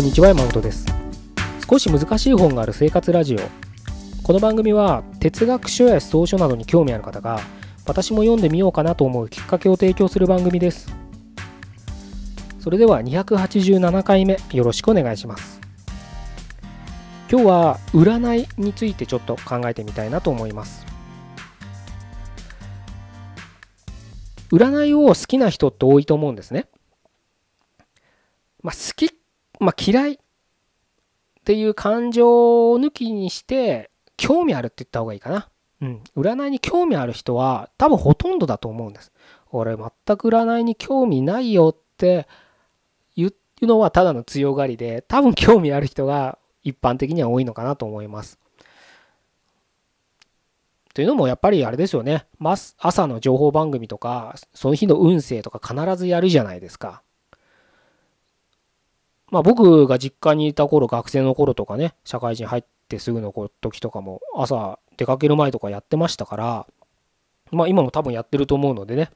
こんにちは山本です。少し難しい本がある生活ラジオ。この番組は哲学書や思想書などに興味ある方が私も読んでみようかなと思うきっかけを提供する番組です。それでは287回目よろしくお願いします。今日は占いについてちょっと考えてみたいなと思います。占いを好きな人って多いと思うんですね。まあ、好き、まあ、嫌いっていう感情を抜きにして興味あるって言った方がいいかな。うん。占いに興味ある人は多分ほとんどだと思うんです。俺全く占いに興味ないよって言うのはただの強がりで多分興味ある人が一般的には多いのかなと思います。というのもやっぱりあれですよね。朝の情報番組とかその日の運勢とか必ずやるじゃないですか。まあ僕が実家にいた頃、学生の頃とかね、社会人入ってすぐの時とかも朝出かける前とかやってましたから、まあ今も多分やってると思うのでね。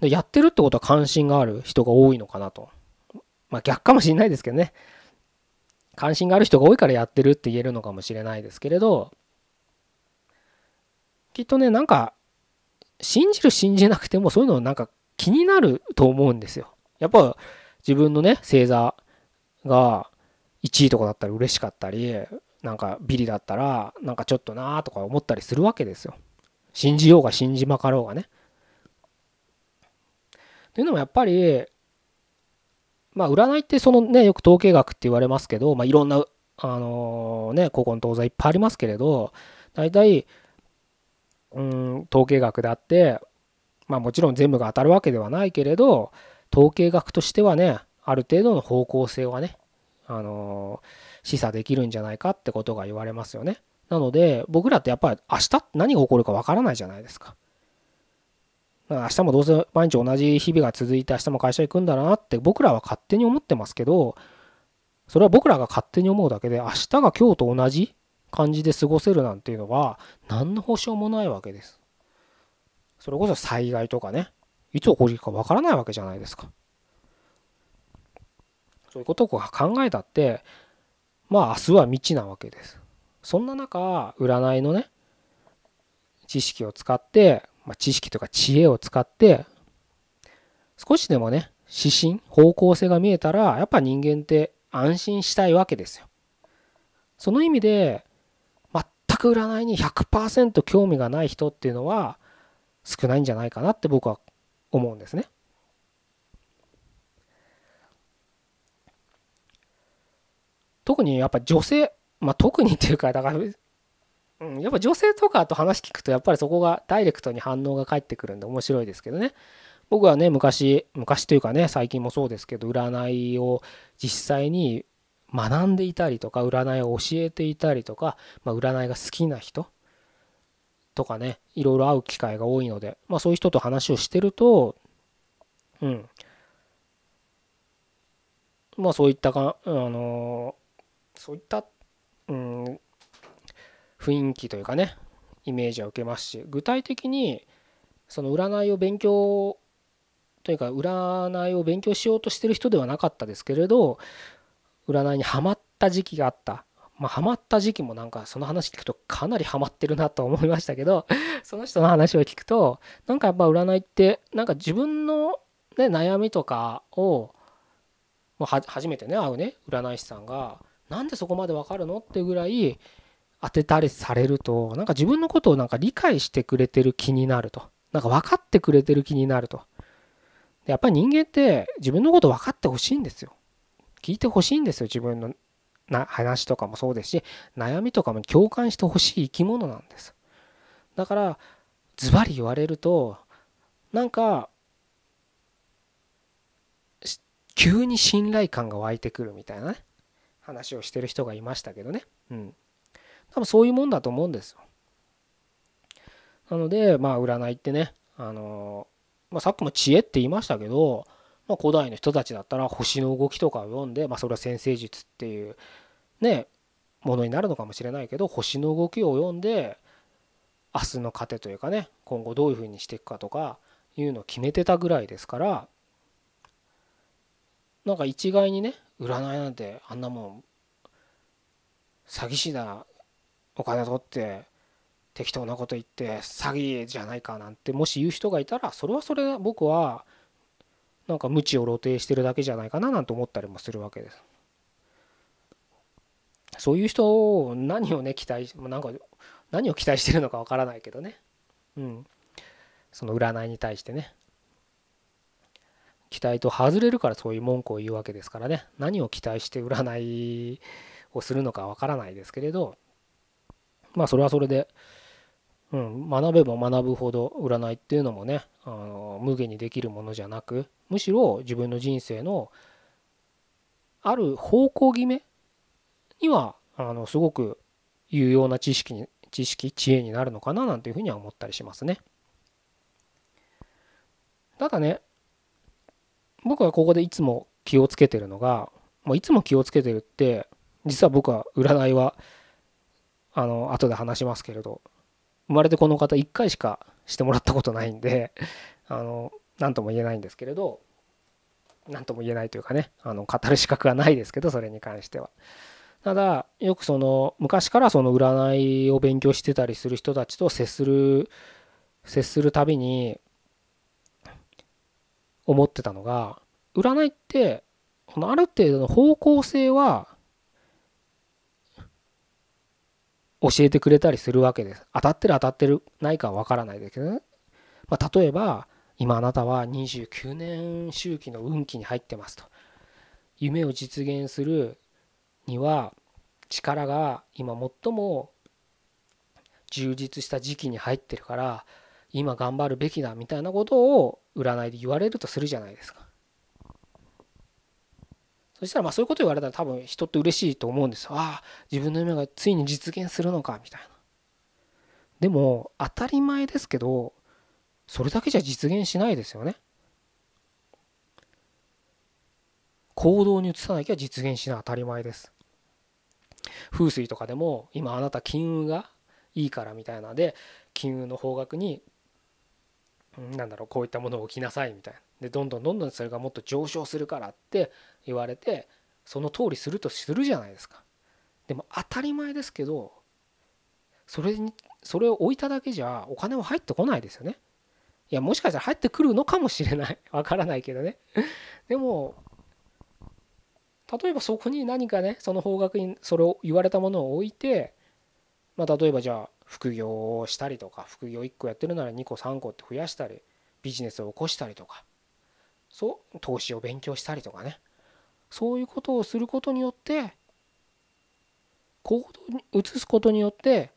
でやってるってことは関心がある人が多いのかなと。まあ逆かもしれないですけどね。関心がある人が多いからやってるって言えるのかもしれないですけれど、きっとね、なんか、信じる信じなくてもそういうのなんか気になると思うんですよ。やっぱ自分のね、星座が1位とかだったら嬉しかったり、なんかビリだったら、なんかちょっとなーとか思ったりするわけですよ。信じようが信じまかろうがね。というのもやっぱり、まあ占いってそのね、よく統計学って言われますけど、まあいろんな、あのー、ね、古今東西いっぱいありますけれど、大体、うん、統計学であって、まあもちろん全部が当たるわけではないけれど、統計学としてはね、ある程度の方向性はね、あの、示唆できるんじゃないかってことが言われますよね。なので、僕らってやっぱり明日何が起こるかわからないじゃないですか。だから明日もどうせ毎日同じ日々が続いて明日も会社行くんだなって僕らは勝手に思ってますけど、それは僕らが勝手に思うだけで明日が今日と同じ感じで過ごせるなんていうのは何の保証もないわけです。それこそ災害とかね、いつ起こるかわからないわけじゃないですか。そういうことを考えたって、まあ明日は未知なわけです。そんな中、占いのね、知識を使って、まあ、知識とか知恵を使って、少しでもね、指針、方向性が見えたら、やっぱ人間って安心したいわけですよ。その意味で、全く占いに100%興味がない人っていうのは少ないんじゃないかなって僕は思うんですね。特にやっぱ女性、まあ、特にっていうかだから、うん、やっぱ女性とかと話聞くとやっぱりそこがダイレクトに反応が返ってくるんで面白いですけどね僕はね昔昔というかね最近もそうですけど占いを実際に学んでいたりとか占いを教えていたりとか、まあ、占いが好きな人とかね、いろいろ会う機会が多いので、まあそういう人と話をしてると、うん。まあそういったか、あのそういった、うん、雰囲気というかね、イメージは受けますし、具体的に、その占いを勉強というか占いを勉強しようとしてる人ではなかったですけれど占いにはまった時期があったまあ、ハマった時期もなんかその話聞くとかなりハマってるなと思いましたけど、その人の話を聞くと、なんかやっぱ占いって、なんか自分の、ね、悩みとかを、もう初めてね、会うね、占い師さんが、なんでそこまでわかるのってぐらい当てたりされると、なんか自分のことをなんか理解してくれてる気になると。なんか分かってくれてる気になると。やっぱり人間って自分のこと分かってほしいんですよ。聞いてほしいんですよ、自分のな話とかもそうですし悩みとかも共感してほしい生き物なんです。だからズバリ言われるとなんか急に信頼感が湧いてくるみたいなね話をしてる人がいましたけどね。うん。多分そういうもんだと思うんですよ。なのでまあ占いってねあのまあ、さっきも知恵って言いましたけどまあ、古代の人たちだったら星の動きとかを読んで、まあ、それは先生術っていうねものになるのかもしれないけど星の動きを読んで明日の糧というかね今後どういうふうにしていくかとかいうのを決めてたぐらいですからなんか一概にね占いなんてあんなもん詐欺師だお金取って適当なこと言って詐欺じゃないかなんてもし言う人がいたらそれはそれ僕はなんか無知を露呈してるだけじゃないかななんて思ったりもするわけです。そういう人を何をね期待なんか何を期待してるのかわからないけどね。うん。その占いに対してね。期待と外れるからそういう文句を言うわけですからね。何を期待して占いをするのかわからないですけれど。まあそれはそれで、うん、学べば学ぶほど占いっていうのもねあの無限にできるものじゃなくむしろ自分の人生のある方向決めにはあのすごく有用な知識に知識知恵になるのかななんていうふうには思ったりしますね。ただね僕はここでいつも気をつけてるのがもういつも気をつけてるって実は僕は占いはあの後で話しますけれど生まれてこの方1回しかしてもらったことないんで あの何とも言えないんですけれど何とも言えないというかねあの語る資格はないですけどそれに関しては。ただよくその昔からその占いを勉強してたりする人たちと接する接するたびに思ってたのが占いってこのある程度の方向性は教えてくれたりするわけです。当たってる当たってるないかはわからないですけどね。まあ、例えば今あなたは29年周期の運気に入ってますと。夢を実現するには力が今最も充実した時期に入ってるから今頑張るべきだみたいなことを占いで言われるとするじゃないですか。そしたらまあそういうこと言われたら多分人って嬉しいと思うんですよ。ああ自分の夢がついに実現するのかみたいな。でも当たり前ですけどそれだけじゃ実現しないですよね。行動に移さなきゃ実現しない当たり前です。風水とかでも今あなた金運がいいからみたいなので金運の方角になんだろうこういったものを置きなさいみたいなでどんどんどんどんそれがもっと上昇するからって言われてその通りするとするじゃないですか。でも当たり前ですけどそれにそれを置いただけじゃお金は入ってこないですよね。いやもしかしたら入ってくるのかもしれない。わからないけどね。でも例えばそこに何かねその方角にそれを言われたものを置いてまあ例えばじゃあ副業をしたりとか副業1個やってるなら2個3個って増やしたりビジネスを起こしたりとかそう投資を勉強したりとかね。そういうことをすることによって行動に移すことによって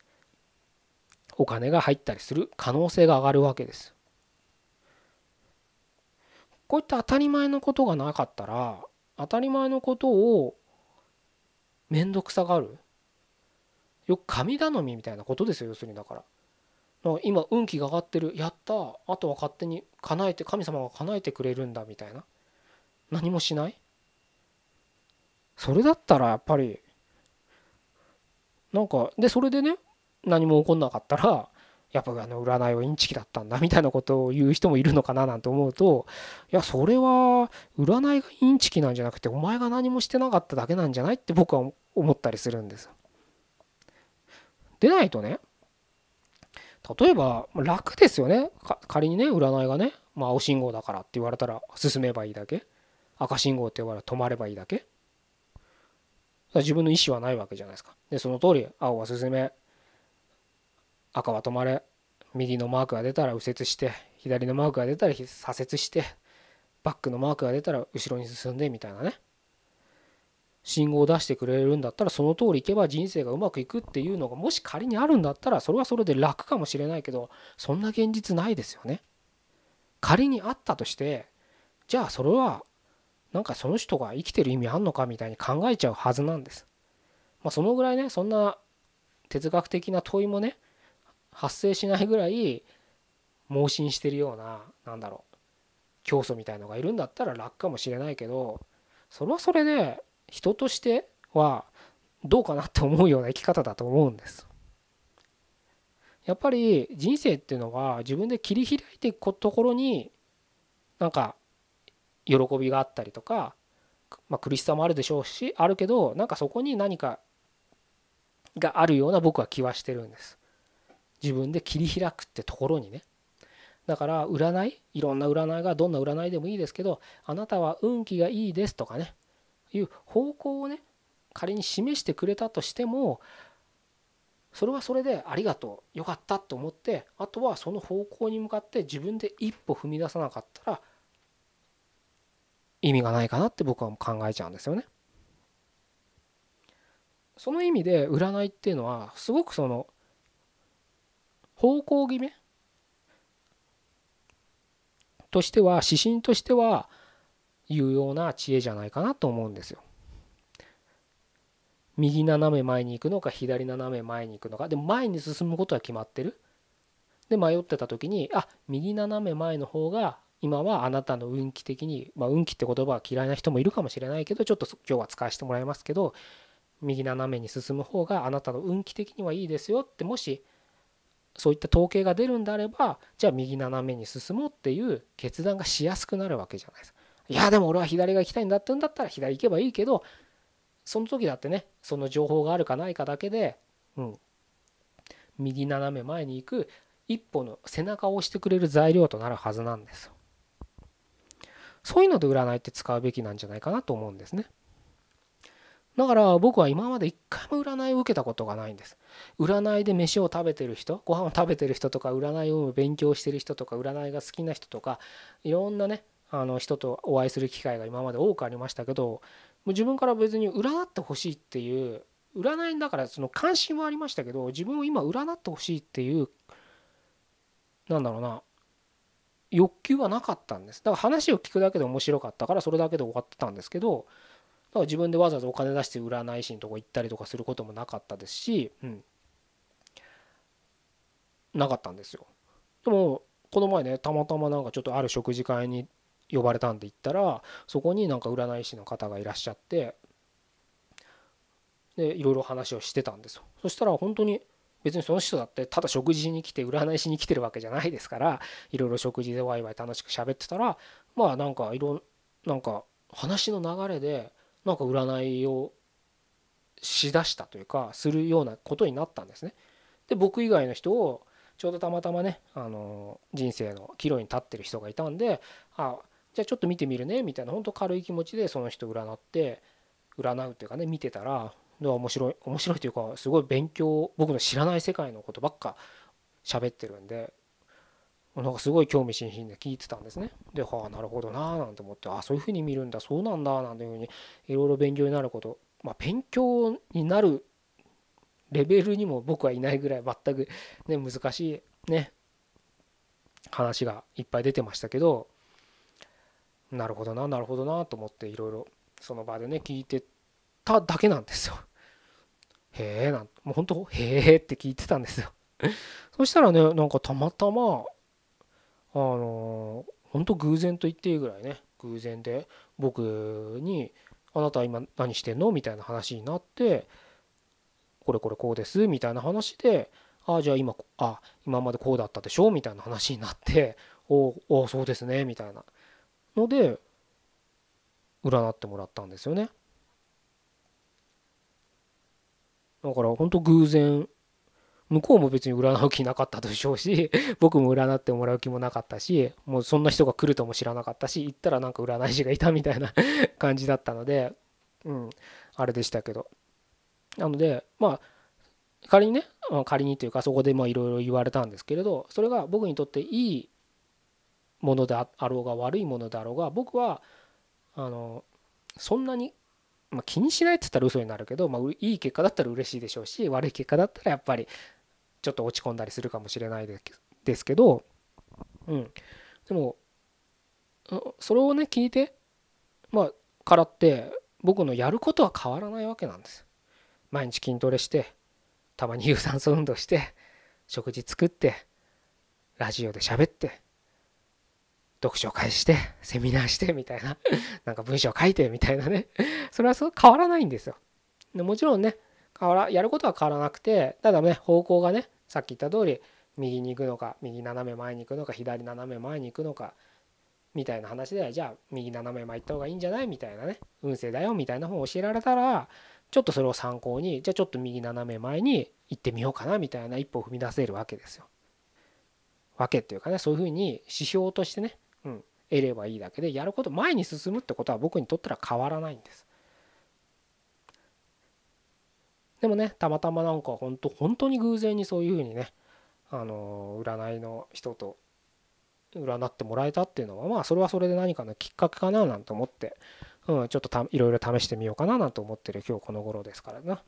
お金が入ったりする可能性が上がるわけです。こういった当たり前のことがなかったら当たり前のことを面倒くさがる。よく神頼みみたいなことですよ要するにだから。今運気が上がってる。やった。あとは勝手に叶えて神様が叶えてくれるんだみたいな。何もしない。それだったらやっぱりなんかでそれでね何も起こんなかったらやっぱあの占いはインチキだったんだみたいなことを言う人もいるのかななんて思うといやそれは占いがインチキなんじゃなくてお前が何もしてなかっただけなんじゃないって僕は思ったりするんです。でないとね例えば楽ですよね。仮にね占いがね、ま、青信号だからって言われたら進めばいいだけ。赤信号って言われたら止まればいいだけ。自分の意思はないわけじゃないですか。でその通り青は進め赤は止まれ右のマークが出たら右折して左のマークが出たら左折してバックのマークが出たら後ろに進んでみたいなね。信号を出してくれるんだったらその通り行けば人生がうまくいくっていうのがもし仮にあるんだったらそれはそれで楽かもしれないけどそんな現実ないですよね。仮にあったとしてじゃあそれはなんかその人が生きてる意味あんのかみたいに考えちゃうはずなんです。まあ、そのぐらいねそんな哲学的な問いもね発生しないぐらい盲信してるようななんだろう教祖みたいのがいるんだったら楽かもしれないけどそれはそれで人としてはどうかなって思うような生き方だと思うんです。やっぱり人生っていうのは自分で切り開いていくところになんか喜びがあったりとかまあ、苦しさもあるでしょうしあるけどなんかそこに何かがあるような僕は気はしてるんです。自分で切り開くってところにね。だから占い？いろんな占いがどんな占いでもいいですけどあなたは運気がいいですとかね。いう方向をね仮に示してくれたとしてもそれはそれでありがとうよかったと思ってあとはその方向に向かって自分で一歩踏み出さなかったら意味がないかなって僕は考えちゃうんですよね。その意味で占いっていうのはすごくその方向決めとしては指針としては有用な知恵じゃないかなと思うんですよ。右斜め前に行くのか左斜め前に行くのかでも前に進むことは決まってるで迷ってた時にあ右斜め前の方が今はあなたの運気的に、まあ、運気って言葉は嫌いな人もいるかもしれないけどちょっと今日は使わせてもらいますけど右斜めに進む方があなたの運気的にはいいですよってもしそういった統計が出るんであればじゃあ右斜めに進もうっていう決断がしやすくなるわけじゃないですか。いやでも俺は左が行きたいんだって言うんだったら左行けばいいけどその時だってねその情報があるかないかだけで、うん、右斜め前に行く一歩の背中を押してくれる材料となるはずなんですそういうので占いって使うべきなんじゃないかなと思うんですね。だから僕は今まで一回も占いを受けたことがないんです。占いで飯を食べてる人ご飯を食べてる人とか占いを勉強してる人とか占いが好きな人とかいろんなねあの人とお会いする機会が今まで多くありましたけどもう自分から別に占ってほしいっていう占いだからその関心はありましたけど自分を今占ってほしいっていうなんだろうな欲求はなかったんです。だから話を聞くだけで面白かったからそれだけで終わってたんですけどだから自分でわざわざお金出して占い師のとこ行ったりとかすることもなかったですし、うん、なかったんですよ。でもこの前ねたまたまなんかちょっとある食事会に呼ばれたんで行ったらそこになんか占い師の方がいらっしゃってでいろいろ話をしてたんですよそしたら本当に別にその人だってただ食事に来て占いしに来てるわけじゃないですからいろいろ食事でワイワイ楽しく喋ってたらまあなんかいろなんか話の流れでなんか占いをしだしたというかするようなことになったんですね。で僕以外の人をちょうどたまたまねあの人生の岐路に立ってる人がいたんであじゃあちょっと見てみるねみたいな本当軽い気持ちでその人占って占うっていうかね見てたら面白い面白いというかすごい勉強僕の知らない世界のことばっか喋ってるんでなんかすごい興味津々で聞いてたんですね。ではあなるほどなーなんて思ってあそういうふうに見るんだそうなんだなんていうふうにいろいろ勉強になることまあ勉強になるレベルにも僕はいないぐらい全くね難しいね話がいっぱい出てましたけどなるほどななるほどなと思っていろいろその場でね聞いてただけなんですよ。へえなんもう本当へえって聞いてたんですよ。そしたらねなんかたまたまあの本当偶然と言っていいぐらいね偶然で僕に「あなた今何してんの?」みたいな話になって「これこれこうです」みたいな話で「ああじゃあ今あ今までこうだったでしょ」みたいな話になって「おおそうですね」みたいなので占ってもらったんですよね。だから本当偶然向こうも別に占う気なかったでしょうし 僕も占ってもらう気もなかったしもうそんな人が来るとも知らなかったし行ったらなんか占い師がいたみたいな 感じだったのでうんあれでしたけどなのでまあ仮にね仮にというかそこでいろいろ言われたんですけれどそれが僕にとっていいものであろうが悪いものであろうが僕はあのそんなに、まあ、気にしないって言ったら嘘になるけど、まあ、いい結果だったら嬉しいでしょうし悪い結果だったらやっぱりちょっと落ち込んだりするかもしれないですけど、うん、でもそれをね聞いてまあからって僕のやることは変わらないわけなんです。毎日筋トレしてたまに有酸素運動して食事作ってラジオで喋って読書会してセミナーしてみたいな なんか文章書いてみたいなね。それはそう変わらないんですよ。でもちろんね変わらやることは変わらなくてただね方向がねさっき言った通り右に行くのか右斜め前に行くのか左斜め前に行くのかみたいな話でじゃあ右斜め前行った方がいいんじゃない？みたいなね。運勢だよ。みたいな本を教えられたらちょっとそれを参考にじゃあちょっと右斜め前に行ってみようかな。みたいな一歩を踏み出せるわけですよ。わけっていうかねそういうふうに指標としてね、うん、得ればいいだけでやること前に進むってことは僕にとったら変わらないんです。でもねたまたまなんか本当本当に偶然にそういうふうにねあの占いの人と占ってもらえたっていうのはまあそれはそれで何かのきっかけかななんて思って、うん、ちょっとたいろいろ試してみようかななんて思ってる今日この頃ですからな。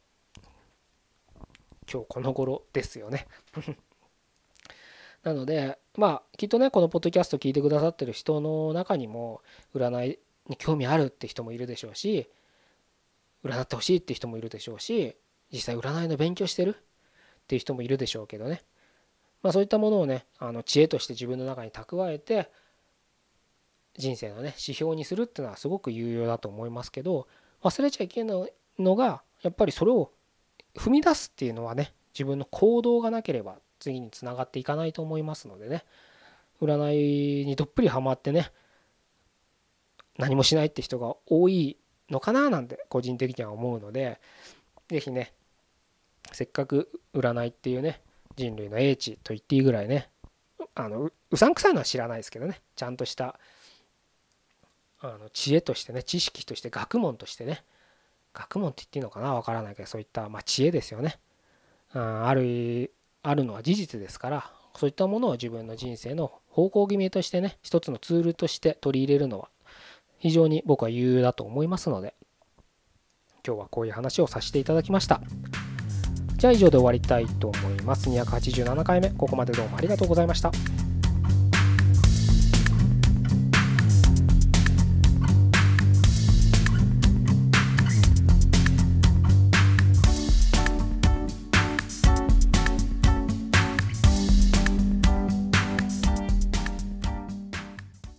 今日この頃ですよね。なのでまあきっとねこのポッドキャスト聞いてくださってる人の中にも占いに興味あるって人もいるでしょうし占ってほしいって人もいるでしょうし実際占いの勉強してるっていう人もいるでしょうけどね。まあ、そういったものをねあの知恵として自分の中に蓄えて人生のね指標にするっていうのはすごく有用だと思いますけど忘れちゃいけないのがやっぱりそれを踏み出すっていうのはね自分の行動がなければ次につながっていかないと思いますのでね。占いにどっぷりハマってね何もしないって人が多いのかななんて個人的には思うので是非ねせっかく占いっていうね人類の英知と言っていいぐらいねあのうさんくさいのは知らないですけどねちゃんとしたあの知恵としてね知識として学問としてね学問って言っていいのかなわからないけどそういった、まあ、知恵ですよね。あるあるのは事実ですからそういったものを自分の人生の方向決めとしてね一つのツールとして取り入れるのは非常に僕は有用だと思いますので今日はこういう話をさせていただきました。じゃあ以上で終わりたいと思います。287回目、ここまでどうもありがとうございました。